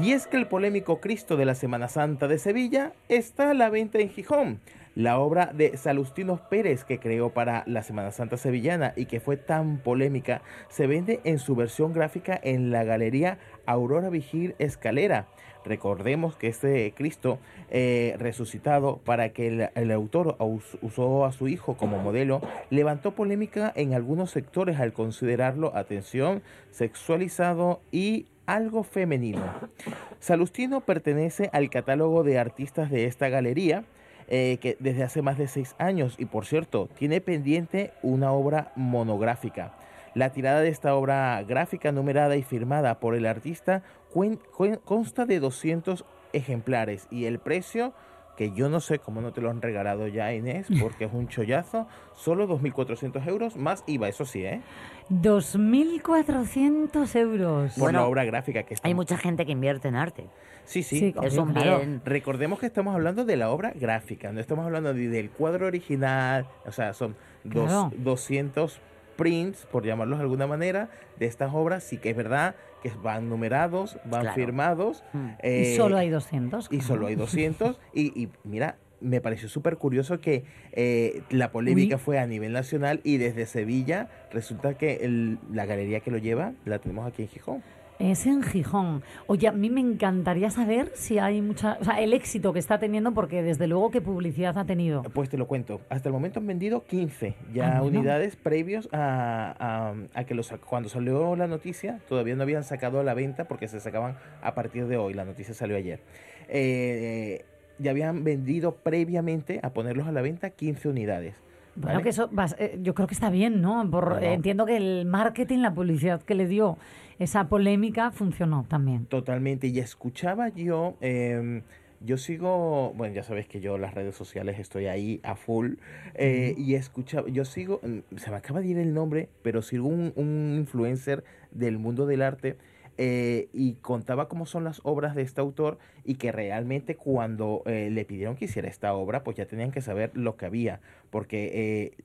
Y es que el polémico Cristo de la Semana Santa de Sevilla está a la venta en Gijón. La obra de Salustino Pérez que creó para la Semana Santa Sevillana y que fue tan polémica se vende en su versión gráfica en la galería Aurora Vigil Escalera. Recordemos que este Cristo eh, resucitado para que el, el autor us- usó a su hijo como modelo levantó polémica en algunos sectores al considerarlo, atención, sexualizado y algo femenino. Salustino pertenece al catálogo de artistas de esta galería eh, que desde hace más de seis años y por cierto tiene pendiente una obra monográfica. La tirada de esta obra gráfica numerada y firmada por el artista consta de 200 ejemplares y el precio que yo no sé cómo no te lo han regalado ya Inés porque es un chollazo, solo 2.400 euros más IVA, eso sí, ¿eh? 2.400 euros. Por Bueno, la obra gráfica que está. Hay mucha gente que invierte en arte. Sí, sí. Sí, Es un claro. bien. Recordemos que estamos hablando de la obra gráfica, no estamos hablando ni del cuadro original, o sea, son dos- Claro. 200 prints, por llamarlos de alguna manera, de estas obras, sí que es verdad que van numerados, van Claro. firmados. Mm. y eh, solo hay 200. y solo hay 200. y, y mira, me pareció súper curioso que eh, la polémica Uy. fue a nivel nacional y desde Sevilla resulta que el- la galería que lo lleva la tenemos aquí en Gijón. Es en Gijón. Oye, a mí me encantaría saber si hay mucha, o sea, el éxito que está teniendo, porque desde luego qué publicidad ha tenido. Pues te lo cuento. Hasta el momento han vendido 15 ya Ah, bueno. unidades previos a, a- a que los, cuando salió la noticia, todavía no habían sacado a la venta porque se sacaban a partir de hoy. La noticia salió ayer. Eh, ya habían vendido previamente a ponerlos a la venta 15 unidades. Bueno, ¿vale? que eso, eh, yo creo que está bien, ¿no? Por, No, no. eh, entiendo que el marketing, la publicidad que le dio esa polémica funcionó también. Totalmente. Y escuchaba yo, em, yo sigo, bueno, ya sabes que yo las redes sociales estoy ahí a full. eh, Y escuchaba, yo sigo, mm, se me acaba de ir el nombre, pero sigo un, un influencer del mundo del arte. eh, y contaba cómo son las obras de este autor y que realmente cuando eh, le pidieron que hiciera esta obra, pues ya tenían que saber lo que había, porque eh, eh,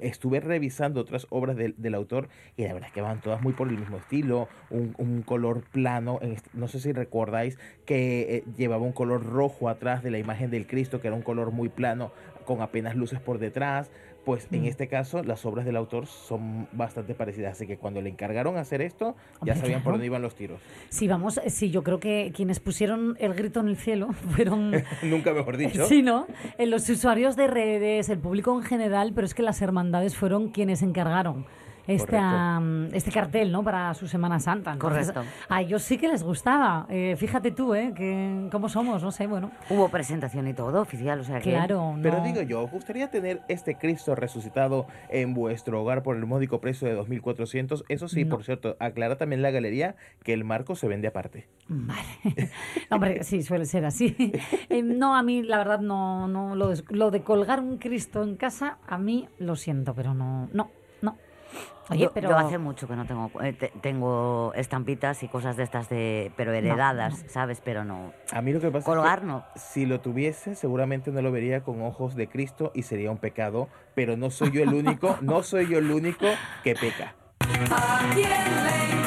estuve revisando otras obras del, del autor y la verdad es que van todas muy por el mismo estilo, un, un color plano, no sé si recordáis que eh, llevaba un color rojo atrás de la imagen del Cristo, que era un color muy plano, con apenas luces por detrás, pues en este caso las obras del autor son bastante parecidas, así que cuando le encargaron hacer esto, ya sabían por dónde iban los tiros. Sí, vamos, eh, sí, yo creo que quienes pusieron el grito en el cielo fueron... Nunca mejor dicho. Sí, ¿no? En los usuarios de redes, el público en general, pero es que las hermandades fueron quienes encargaron este, am, este cartel, ¿no? Para su Semana Santa. Entonces, Correcto. A ellos sí que les gustaba. Eh, fíjate tú, ¿eh? Que, ¿Cómo somos? No sé, bueno. Hubo presentación y todo oficial, o sea que... Claro, Pero no. digo yo, ¿os gustaría tener este Cristo resucitado en vuestro hogar por el módico precio de 2.400? Eso sí, No. por cierto, aclara también la galería que el marco se vende aparte. Vale. Hombre, sí, suele ser así. Eh, no, a mí, la verdad, no, no lo, de, lo de colgar un Cristo en casa, a mí lo siento, pero no, no, no. Oye, yo, pero yo hace mucho que no tengo eh, te- tengo estampitas y cosas de estas de pero heredadas, ¿sabes? Pero no. A mí lo que pasa Colgar es que no. si lo tuviese, seguramente no lo vería con ojos de Cristo y sería un pecado, pero no soy yo el único, no soy yo el único que peca. ¿A quién le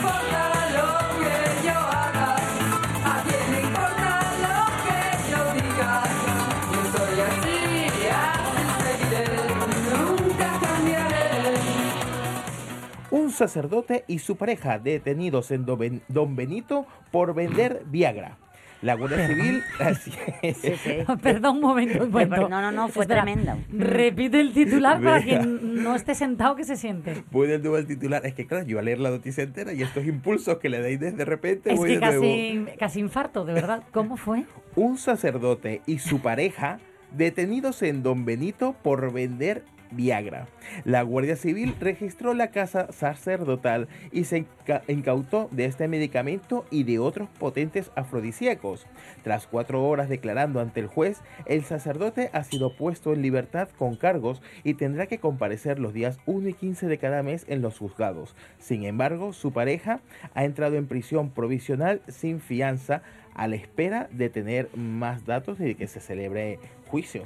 sacerdote y su pareja detenidos en Don Ben- Don Benito por vender Viagra. La Guardia Civil, así es. Sí, sí. Perdón un momento. un momento. no, no, no, fue Espera, tremendo. Repite el titular para quien no esté sentado que se siente. Voy del nuevo al titular. Es que claro, yo a leer la noticia entera y estos impulsos que le dais de repente Es voy que de nuevo. casi, casi infarto, de verdad. ¿Cómo fue? Un sacerdote y su pareja detenidos en Don Benito por vender Viagra. La Guardia Civil registró la casa sacerdotal y se inca- incautó de este medicamento y de otros potentes afrodisíacos. Tras cuatro horas declarando ante el juez, el sacerdote ha sido puesto en libertad con cargos y tendrá que comparecer los días 1 y 15 de cada mes en los juzgados. Sin embargo, su pareja ha entrado en prisión provisional sin fianza a la espera de tener más datos y de que se celebre juicio.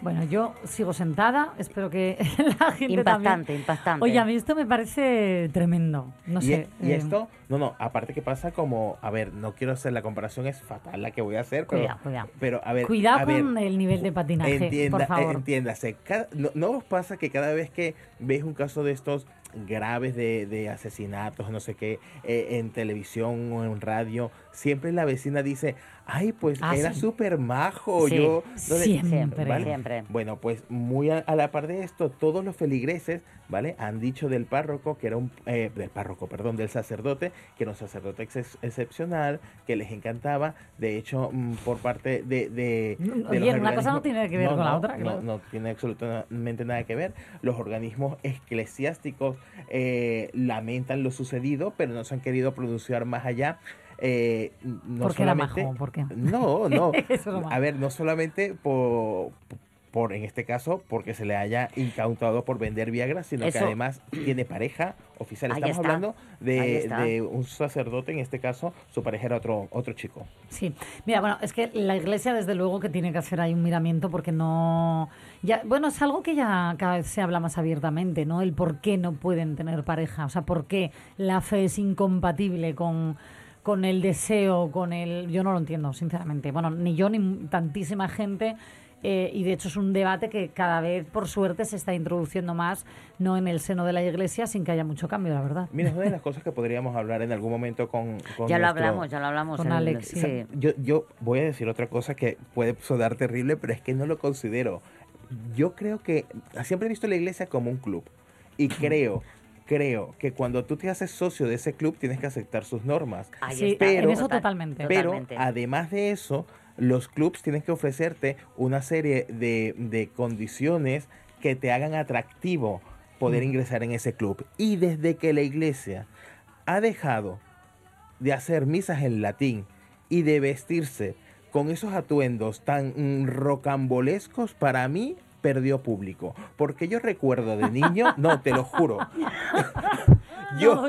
Bueno, yo sigo sentada, espero que la gente Impactante, también. impactante. Oye, a mí esto me parece tremendo. No y, sé. y eh, esto, no, no, aparte que pasa como, a ver, no quiero hacer la comparación, es fatal la que voy a hacer, pero, Cuidado, cuidado. pero a ver, Cuidado a ver, con el nivel de patinaje, entienda, por favor. eh, entiéndase, cada- no, ¿no os pasa que cada vez que veis un caso de estos graves de, de asesinatos, no sé qué, eh, en televisión o en radio, siempre la vecina dice, ay, pues Ah, era sí. súper majo, Sí, yo... no le-". siempre. ¿Vale? Siempre. Bueno, pues muy a, a la par de esto, todos los feligreses, ¿vale? Han dicho del párroco que era un, eh, del párroco, perdón, del sacerdote, que era un sacerdote ex- excepcional, que les encantaba. De hecho, mm, por parte de... de, de los oye, una cosa no tiene que ver No, con la no, otra, no, claro. no tiene absolutamente nada que ver. Los organismos eclesiásticos eh, lamentan lo sucedido, pero no se han querido pronunciar más allá. Eh, no ¿Por qué era. No, no. Eso. A ver, no solamente por, por, en este caso, porque se le haya incautado por vender Viagra, sino que además tiene pareja oficial. Ahí Estamos está, hablando de un sacerdote, en este caso, su pareja era otro, otro chico. Sí, mira, bueno, es que la iglesia desde luego que tiene que hacer ahí un miramiento porque no... Ya, bueno, es algo que ya cada vez se habla más abiertamente, ¿no? El por qué no pueden tener pareja, o sea, por qué la fe es incompatible con, con el deseo, con el... Yo no lo entiendo, sinceramente. Bueno, ni yo ni tantísima gente... eh, y de hecho es un debate que cada vez, por suerte, se está introduciendo más, no en el seno de la iglesia, sin que haya mucho cambio, la verdad. Mira, es una de las cosas que podríamos hablar en algún momento con, con Ya lo nuestro- hablamos, ya lo hablamos. Con en- Alex, sí. sí. Yo, yo voy a decir otra cosa que puede sonar terrible, pero es que no lo considero. Yo creo que siempre he visto la iglesia como un club y creo, creo que cuando tú te haces socio de ese club tienes que aceptar sus normas. Ahí Sí, está, en eso total- totalmente. Pero totalmente. además de eso, los clubs tienen que ofrecerte una serie de, de condiciones que te hagan atractivo poder ingresar en ese club. Y desde que la iglesia ha dejado de hacer misas en latín y de vestirse con esos atuendos tan mm, rocambolescos, para mí perdió público. Porque yo recuerdo de niño, no, te lo juro.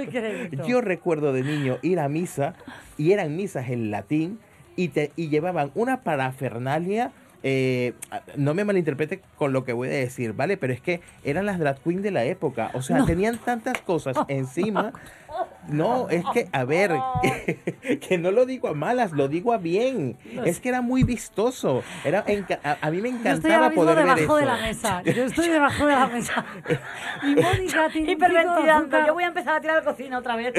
Crédito. Yo recuerdo de niño ir a misa y eran misas en latín y, te, y llevaban una parafernalia. Eh, no me malinterprete con lo que voy a decir, ¿vale? Pero es que eran las drag queen de la época. O sea, No. tenían tantas cosas encima. No, es que, a ver, que, no lo digo a malas, lo digo a bien. Es que era muy vistoso. Era a, a mí me Yo estoy ahora encantaba mismo poder ver debajo de eso. la mesa. Yo estoy debajo de la mesa. Y Mónica tiene Hiperventilando. Yo voy a empezar a tirar la cocina otra vez.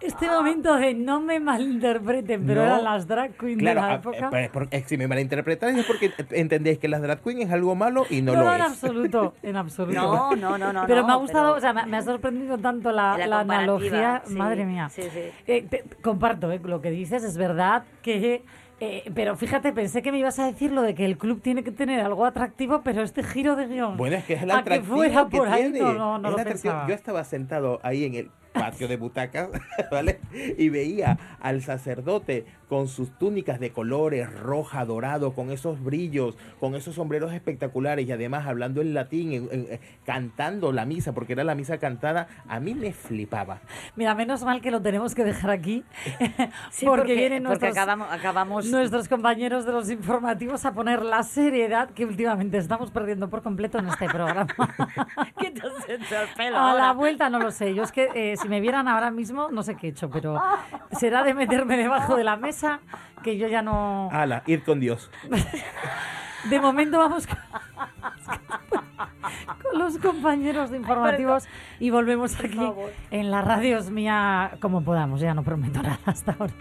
Este momento de no me malinterpreten, pero No. eran las drag queens Claro, de la a- época. eh, por- eh, si me malinterpretáis es porque entendéis que las drag queen es algo malo y no, no, lo en es. absoluto, en absoluto. No, no, no, no, Pero no, me ha gustado, pero- o sea, me, me ha sorprendido tanto la, La analogía. sí, Madre mía. sí, sí. Eh, te- comparto eh, lo que dices, es verdad que. eh, pero fíjate, pensé que me ibas a decir lo de que el club tiene que tener algo atractivo, pero este giro de guion. Bueno, es que es el a atractivo que fuera que por ahí, tiene. no, no, no Es lo pensaba. Yo estaba sentado ahí en el patio de butacas, ¿vale? Y veía al sacerdote con sus túnicas de colores, roja, dorado, con esos brillos, con esos sombreros espectaculares y además hablando en latín, en- en- eh, cantando la misa, porque era la misa cantada, a mí me flipaba. Mira, menos mal que lo tenemos que dejar aquí, Sí, porque, porque- vienen porque nuestros, acabamos- acabamos- nuestros compañeros de los informativos a poner la seriedad que últimamente estamos perdiendo por completo en este programa. ¿Qué te has hecho el pelo A la vuelta no lo sé. Yo es que eh, si me vieran ahora mismo, no sé qué he hecho, pero será de meterme debajo de la mesa que yo ya no. Ala, ir con Dios. De momento vamos con, con los compañeros de informativos y volvemos aquí en la radio es mía como podamos. Ya no prometo nada hasta ahora.